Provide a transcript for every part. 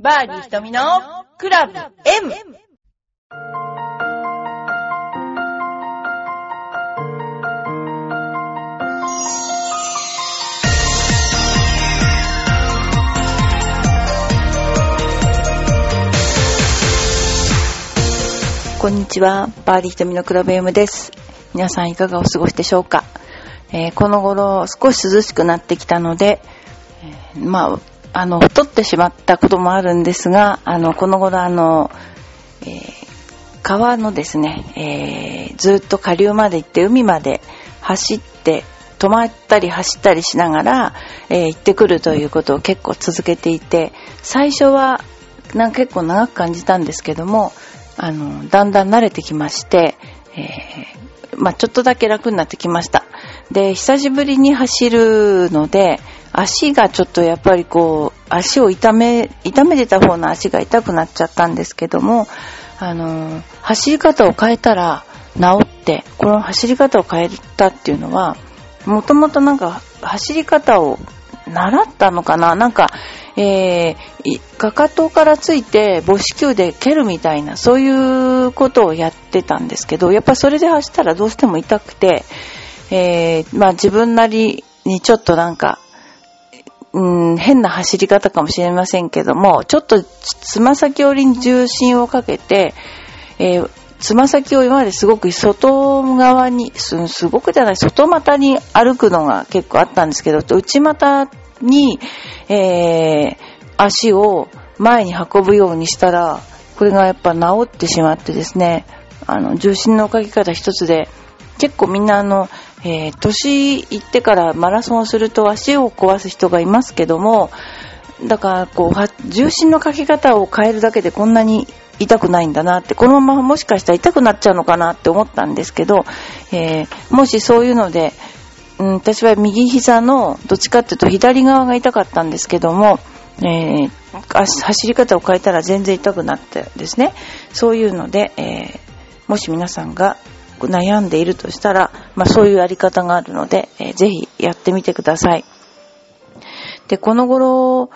バーディー瞳のクラブ M! こんにちは、バーディー瞳のクラブ M です。皆さんいかがお過ごしでしょうか、えーこの頃少し涼しくなってきたので、えーまあ、あの、太ってしまったこともあるんですが、あの、この頃あの、えー川のですね、えーずっと下流まで行って海まで走って、止まったり走ったりしながら、えー行ってくるということを結構続けていて、最初はなんか結構長く感じたんですけども、あの、だんだん慣れてきまして、えーまあちょっとだけ楽になってきました。で、久しぶりに走るので、足がちょっとやっぱりこう、足を痛め、痛めてた方の足が痛くなっちゃったんですけども、あの、走り方を変えたら治って、この走り方を変えたっていうのは、もともとなんか走り方を習ったのかな？なんか、えーかかとからついて母子球で蹴るみたいな、そういうことをやってたんですけど、やっぱそれで走ったらどうしても痛くて、えーまあ自分なりにちょっとなんか、うん、変な走り方かもしれませんけども、ちょっとつま先寄りに重心をかけて、えーつま先を今まですごく外側に、すすごくじゃない、外股に歩くのが結構あったんですけど、内股に、えー足を前に運ぶようにしたら、これがやっぱ治ってしまってですね、あの、重心のかけ方一つで、結構みんなあの、えー年いってからマラソンをすると足を壊す人がいますけども、だからこう、重心のかけ方を変えるだけでこんなに痛くないんだなって、このままもしかしたら痛くなっちゃうのかなって思ったんですけど、えーもしそういうので、うん、私は右膝のどっちかっていうと左側が痛かったんですけども、えー走り方を変えたら全然痛くなってですね、そういうので、えーもし皆さんが悩んでいるとしたら、まあそういうやり方があるので、えーぜひやってみてください。で、この頃、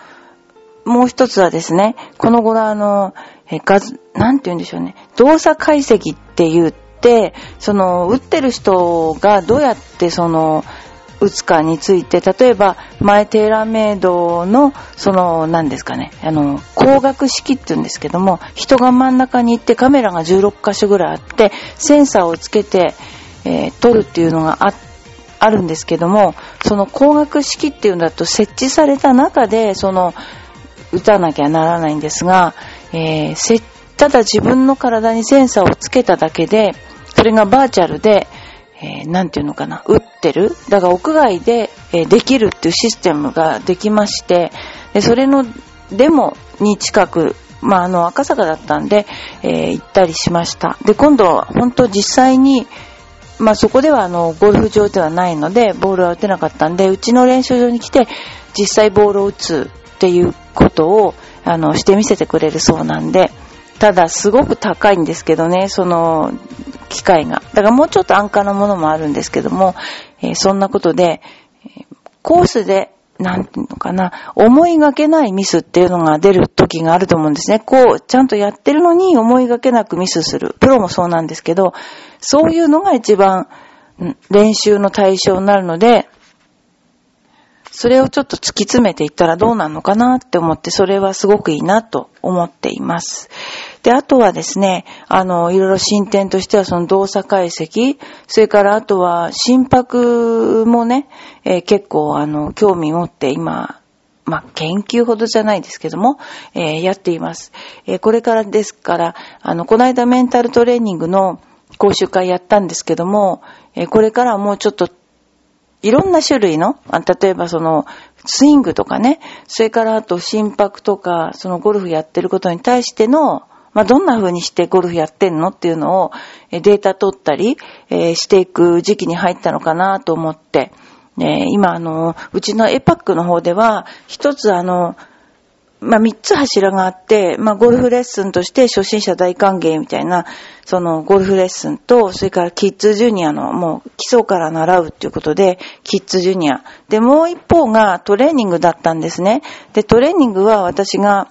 もう一つはですね、この頃あの、え画、なんて言うんでしょうね、動作解析って言って、その、打ってる人がどうやってその、打つかについて、例えば、前テーラーメイドの、その、何ですかね、あの、光学式って言うんですけども、人が真ん中に行ってカメラが16箇所ぐらいあって、センサーをつけて、えー撮るっていうのがああるんですけども、その光学式っていうんだと設置された中で、その、打たなきゃならないんですが、えーただ自分の体にセンサーをつけただけで、それがバーチャルで、えーなんていうのかな、打ってる？だから屋外で、えーできるっていうシステムができまして、でそれのデモに近く、まあ、あの、赤坂だったんで、えー行ったりしました。で、今度は本当実際に、まあそこではあの、ゴルフ場ではないので、ボールは打てなかったんで、うちの練習場に来て、実際ボールを打つっていうことを、あの、してみせてくれるそうなんで、ただすごく高いんですけどね、その、機械が。だからもうちょっと安価なものもあるんですけども、えーそんなことで、コースで、なんていうのかな、思いがけないミスっていうのが出る時があると思うんですね。こう、ちゃんとやってるのに思いがけなくミスする。プロもそうなんですけど、そういうのが一番練習の対象になるので、それをちょっと突き詰めていったらどうなるのかなって思って、それはすごくいいなと思っています。で、あとはですね、あの、いろいろ進展としてはその動作解析、それからあとは心拍もね、えー結構あの、興味持って今、まあ、研究ほどじゃないですけども、えーやっています。えーこれからですから、あの、この間メンタルトレーニングの講習会やったんですけども、えこれからはもうちょっといろんな種類の、例えばその、スイングとかね、それからあと心拍とか、そのゴルフやってることに対しての、まあ、どんな風にしてゴルフやってんのっていうのをデータ取ったり、えしていく時期に入ったのかなと思って、ね今あの、うちのエパックの方では、一つあの、まあ、三つ柱があって、まあ、ゴルフレッスンとして初心者大歓迎みたいな、そのゴルフレッスンと、それからキッズジュニアのもう基礎から習うっていうことで、キッズジュニア。で、もう一方がトレーニングだったんですね。で、トレーニングは私が、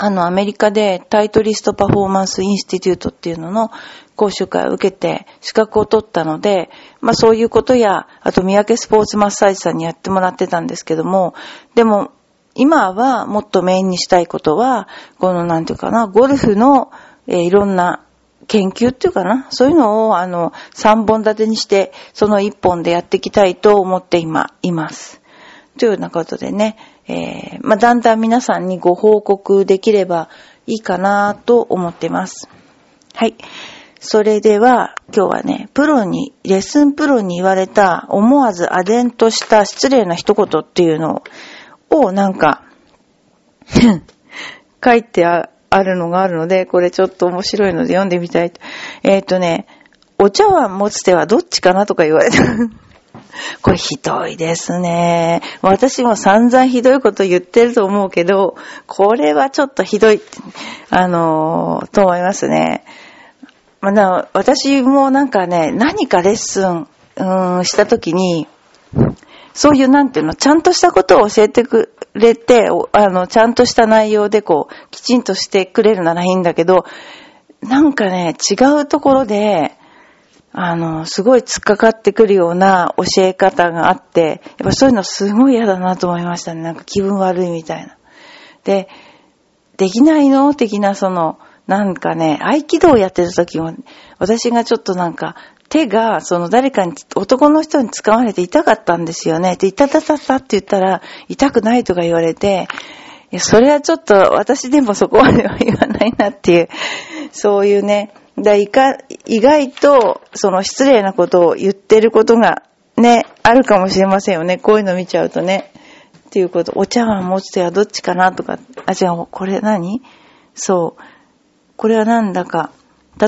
あの、アメリカでタイトリストパフォーマンスインスティテュートっていうのの講習会を受けて資格を取ったので、まあそういうことや、あと三宅スポーツマッサージさんにやってもらってたんですけども、でも今はもっとメインにしたいことは、このなんていうかな、ゴルフの、えー、いろんな研究っていうかな、そういうのをあの、三本立てにして、その一本でやっていきたいと思って今、います。というようなことでね、えー、まあ、だんだん皆さんにご報告できればいいかなと思ってます。はい。それでは、今日はね、プロに、レッスンプロに言われた思わずアデンとした失礼な一言っていうのをなんか 書いてあるのがあるので、これちょっと面白いので読んでみたい。えっ、ー、とね、お茶碗持つ手はどっちかなとか言われた。これひどいですね。私も散々ひどいこと言ってると思うけど、これはちょっとひどい、あのー、と思いますね。まあ、私もなんかね、何かレッスン、うん、したときに、そういうなんていうの、ちゃんとしたことを教えてくれて、あの、ちゃんとした内容でこう、きちんとしてくれるならいいんだけど、なんかね、違うところで、あの、すごい突っかかってくるような教え方があって、やっぱそういうのすごい嫌だなと思いましたね。なんか気分悪いみたいな。で、できないの？的なその、なんかね、合気道をやってる時も、私がちょっとなんか、手が、その誰かに、男の人に掴まれて痛かったんですよね。で、痛たたたって言ったら、痛くないとか言われて、いや、それはちょっと私でもそこまでは言わないなっていう、そういうね、だいか意外と、その失礼なことを言ってることがね、あるかもしれませんよね。こういうの見ちゃうとね。っていうこと、お茶碗持つ手はどっちかなとか、あ、違う、これ何？そう。これはなんだか。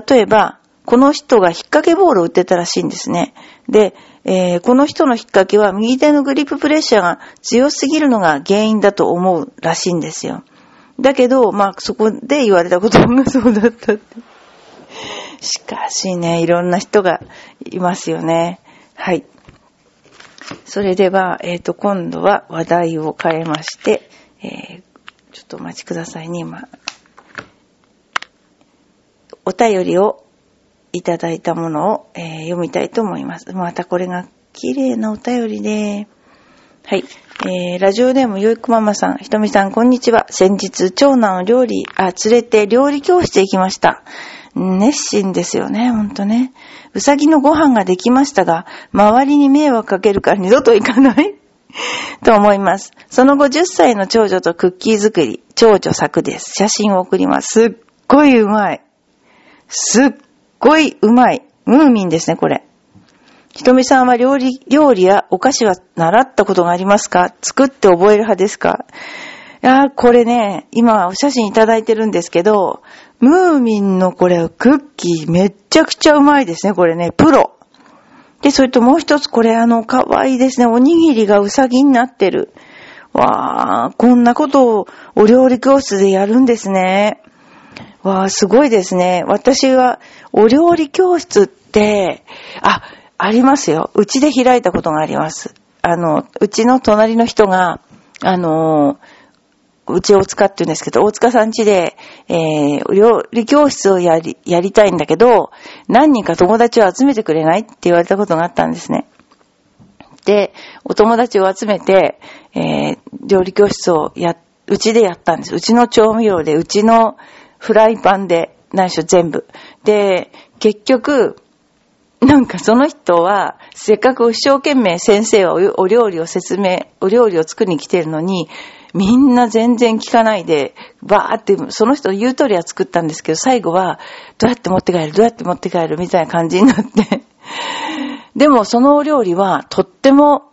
例えば、この人が引っ掛けボールを打ってたらしいんですね。で、えー、この人の引っ掛けは右手のグリッププレッシャーが強すぎるのが原因だと思うらしいんですよ。だけど、まあ、そこで言われたことがそうだったって。しかしね、いろんな人がいますよね。はい。それでは、えっ、ー、と、今度は話題を変えまして、えー、ちょっとお待ちくださいね、今。お便りをいただいたものを、えー、読みたいと思います。またこれが綺麗なお便りで、はい。えー、ラジオネームよいくママさん、ひとみさん、こんにちは。先日、長男を料理、あ、連れて料理教室へ行きました。熱心ですよね、ほんとね。うさぎのご飯ができましたが、周りに迷惑かけるから二度と行かない？と思います。その後10歳の長女とクッキー作り、長女作です。写真を送ります。すっごいうまい。すっごいうまい。ムーミンですね、これ。ひとみさんは料理、料理やお菓子は習ったことがありますか？作って覚える派ですか？やー、これね、今お写真いただいてるんですけど、ムーミンのこれ、クッキーめっちゃくちゃうまいですね、これね、プロ。で、それともう一つ、これあの、かわいいですね、おにぎりがうさぎになってる。わー、こんなことをお料理教室でやるんですね。わあ、すごいですね。私は、お料理教室って、あ、ありますよ。うちで開いたことがあります。あの、うちの隣の人が、あの、うち大塚って言うんですけど、大塚さん家で、えー、料理教室をやり、やりたいんだけど、何人か友達を集めてくれないって言われたことがあったんですね。で、お友達を集めて、えー、料理教室をや、うちでやったんです。うちの調味料で、うちのフライパンで、何しろ全部。で、結局、なんかその人は、せっかく一生懸命先生はお料理を説明、お料理を作りに来てるのに、みんな全然聞かないで、バーって、その人の言う通りは作ったんですけど、最後は、どうやって持って帰るどうやって持って帰るみたいな感じになって。でもそのお料理は、とっても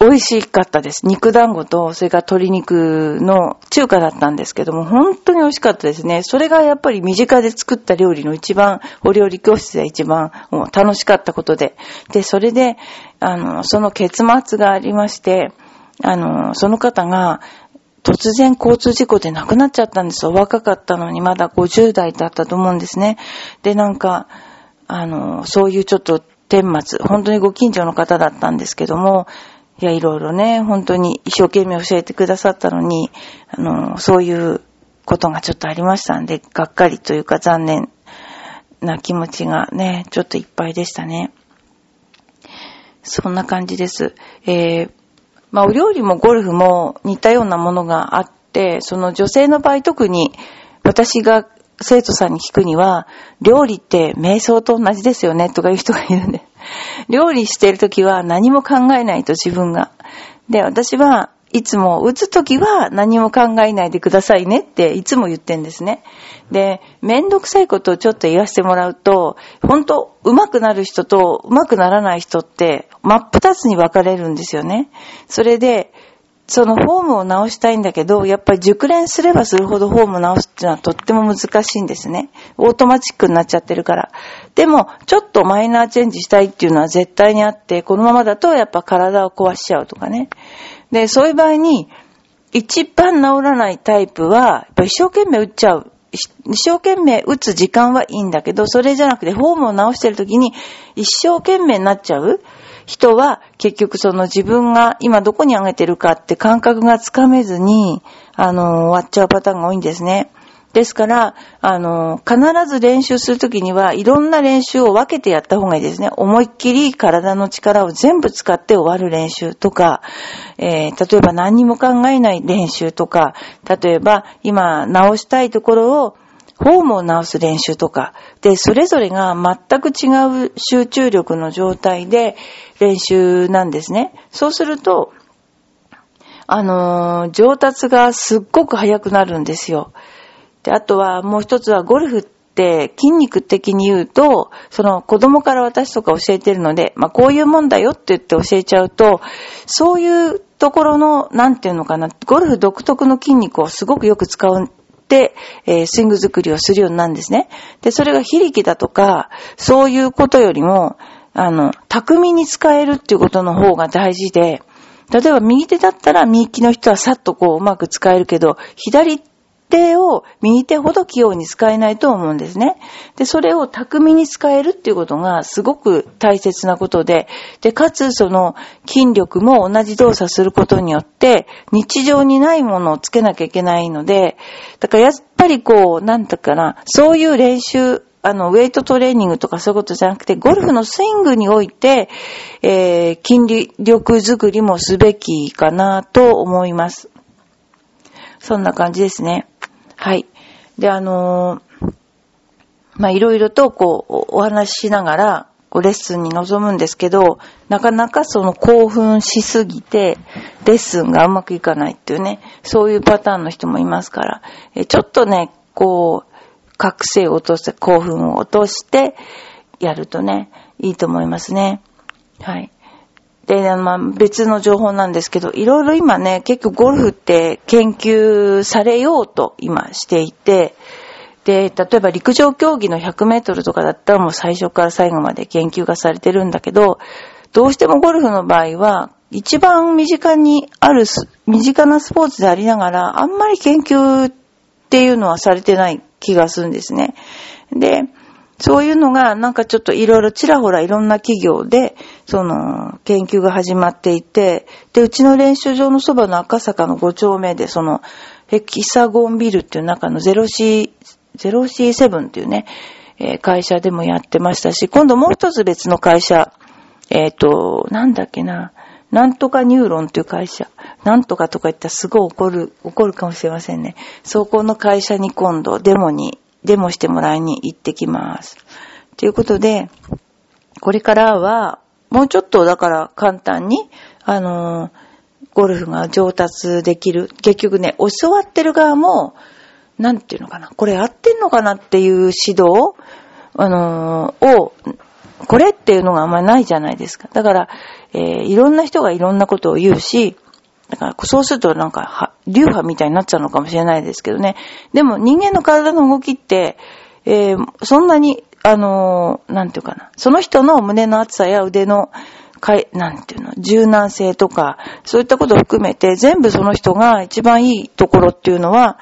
美味しかったです。肉団子と、それから鶏肉の中華だったんですけども、本当に美味しかったですね。それがやっぱり身近で作った料理の一番、お料理教室で一番楽しかったことで。で、それで、あの、その結末がありまして、あの、その方が、突然交通事故で亡くなっちゃったんですよ。若かったのにまだ50代だったと思うんですね。で、なんか、あの、そういうちょっと顛末、本当にご近所の方だったんですけども、いや、いろいろね、本当に一生懸命教えてくださったのに、あの、そういうことがちょっとありましたんで、がっかりというか残念な気持ちがね、ちょっといっぱいでしたね。そんな感じです。えー、まあ、お料理もゴルフも似たようなものがあって、その女性の場合特に私が生徒さんに聞くには、料理って瞑想と同じですよねとかいう人がいるんで。料理してるときは何も考えないと自分が。で、私はいつも打つときは何も考えないでくださいねっていつも言ってんですね。で、めんどくさいことをちょっと言わせてもらうと、本当上手くなる人と上手くならない人って真っ二つに分かれるんですよね。それで、そのフォームを直したいんだけど、やっぱり熟練すればするほどフォームを直すっていうのはとっても難しいんですね。オートマチックになっちゃってるから。でも、ちょっとマイナーチェンジしたいっていうのは絶対にあって、このままだとやっぱ体を壊しちゃうとかね。で、そういう場合に、一番直らないタイプは、やっぱ一生懸命打っちゃう。一生懸命打つ時間はいいんだけど、それじゃなくて、フォームを直してる時に一生懸命になっちゃう人は、結局その自分が今どこに上げてるかって感覚がつかめずに、あの、終わっちゃうパターンが多いんですね。ですから、あの、必ず練習するときには、いろんな練習を分けてやった方がいいですね。思いっきり体の力を全部使って終わる練習とか、えー、例えば何にも考えない練習とか、例えば今直したいところをフォームを直す練習とか、で、それぞれが全く違う集中力の状態で練習なんですね。そうすると、あのー、上達がすっごく速くなるんですよ。で、あとはもう一つはゴルフって筋肉的に言うと、その子供から私とか教えてるので、まあこういうもんだよって言って教えちゃうと、そういうところの、なんていうのかな、ゴルフ独特の筋肉をすごくよく使う、えー、スイング作りをするようになるんですね。で、それが非力だとか、そういうことよりも、あの、巧みに使えるっていうことの方が大事で、例えば右手だったら右利きの人はさっとこううまく使えるけど、左手を右手ほど器用に使えないと思うんですね。で、それを巧みに使えるっていうことがすごく大切なことで、で、かつその筋力も同じ動作することによって日常にないものをつけなきゃいけないので、だからやっぱりこう、なんだかな、そういう練習、あの、ウェイトトレーニングとかそういうことじゃなくて、ゴルフのスイングにおいて、えー、筋力づくりもすべきかなと思います。そんな感じですね。はい。で、あのー、ま、いろいろとこう、お話ししながら、こう、レッスンに臨むんですけど、なかなかその興奮しすぎて、レッスンがうまくいかないっていうね、そういうパターンの人もいますから、えちょっとね、こう、覚醒を落として、興奮を落として、やるとね、いいと思いますね。はい。で、まあ、別の情報なんですけど、いろいろ今ね、結構ゴルフって研究されようと今していて、で、例えば陸上競技の100メートルとかだったらもう最初から最後まで研究がされてるんだけど、どうしてもゴルフの場合は、一番身近にある、身近なスポーツでありながら、あんまり研究っていうのはされてない気がするんですね。で、そういうのがなんかちょっといろいろちらほらいろんな企業で、その、研究が始まっていて、で、うちの練習場のそばの赤坂の5丁目で、その、ヘキサゴンビルっていう中の 0C、0C7 っていうね、えー、会社でもやってましたし、今度もう一つ別の会社、えっ、ー、と、なんだっけな、なんとかニューロンっていう会社、なんとかとか言ったらすごい怒る、怒るかもしれませんね。そこの会社に今度デモにデモしてもらいに行ってきます。ということで、これからは、もうちょっとだから簡単に、あのー、ゴルフが上達できる。結局ね、教わってる側も、なんていうのかな、これ合ってんのかなっていう指導、あのー、を、これっていうのがあんまりないじゃないですか。だから、えー、いろんな人がいろんなことを言うし、だから、そうするとなんか、流派みたいになっちゃうのかもしれないですけどね。でも、人間の体の動きって、えー、そんなに、あのー、なんていうかな。その人の胸の厚さや腕の、かい、なんていうの、柔軟性とか、そういったことを含めて、全部その人が一番いいところっていうのは、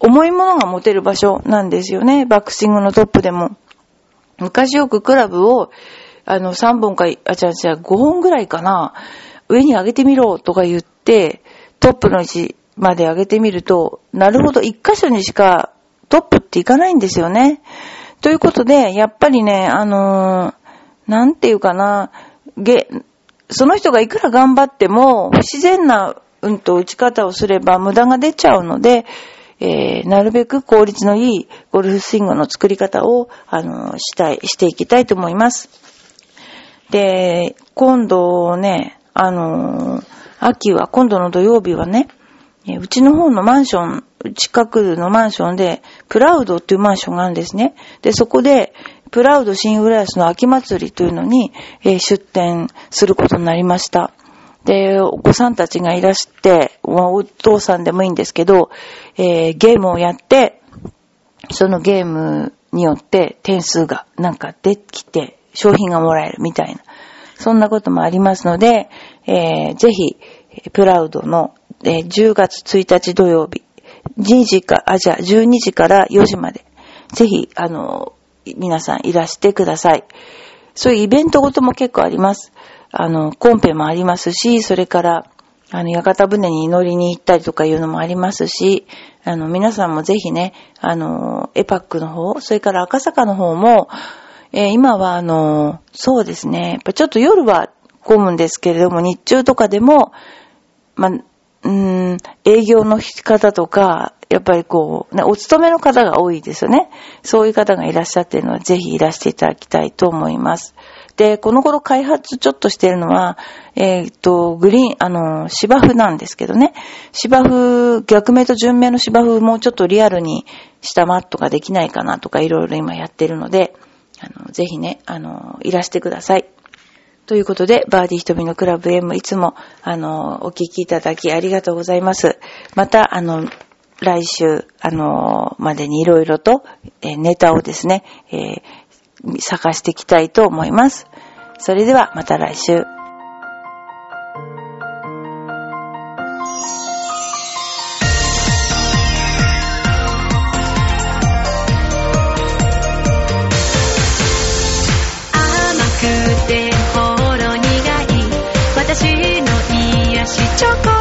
重いものが持てる場所なんですよね。バックスイングのトップでも。昔よくクラブを、あの、3本か、あ、違う違う、5本ぐらいかな。上に上げてみろとか言って、トップの位置まで上げてみると、なるほど、一箇所にしかトップっていかないんですよね。ということで、やっぱりね、あのー、なんていうかな、げ、その人がいくら頑張っても、不自然な、うんと打ち方をすれば無駄が出ちゃうので、えー、なるべく効率のいいゴルフスイングの作り方を、あの、したい、していきたいと思います。で、今度ね、あの、秋は、今度の土曜日はね、うちの方のマンション、近くのマンションで、プラウドっていうマンションがあるんですね。で、そこで、プラウド新浦安の秋祭りというのに、えー、出店することになりました。で、お子さんたちがいらして、お父さんでもいいんですけど、えー、ゲームをやって、そのゲームによって点数がなんか出てきて、商品がもらえるみたいな。そんなこともありますので、えー、ぜひ、プラウドの、えー、10月1日土曜日、2時か、あ、じゃあ12時から4時まで、ぜひ、あの、皆さんいらしてください。そういうイベントごとも結構あります。あの、コンペもありますし、それから、あの、屋形船に乗りに行ったりとかいうのもありますし、あの、皆さんもぜひね、あの、エパックの方、それから赤坂の方も、えー、今はあの、そうですね、やっぱちょっと夜は混むんですけれども、日中とかでも、まうん、営業の方とか、やっぱりこう、ね、お勤めの方が多いですよね。そういう方がいらっしゃってるのは、ぜひいらしていただきたいと思います。で、この頃開発ちょっとしてるのは、えー、っと、グリーン、あの、芝生なんですけどね。芝生、逆目と順目の芝生もうちょっとリアルにしたマットができないかなとかいろいろ今やってるので、ぜひね、あの、いらしてください。ということで、バーディー瞳のクラブ M いつも、あの、お聞きいただきありがとうございます。また、あの、来週、あの、までにいろいろと、え、ネタをですね、えー、探していきたいと思います。それでは、また来週。chocolate.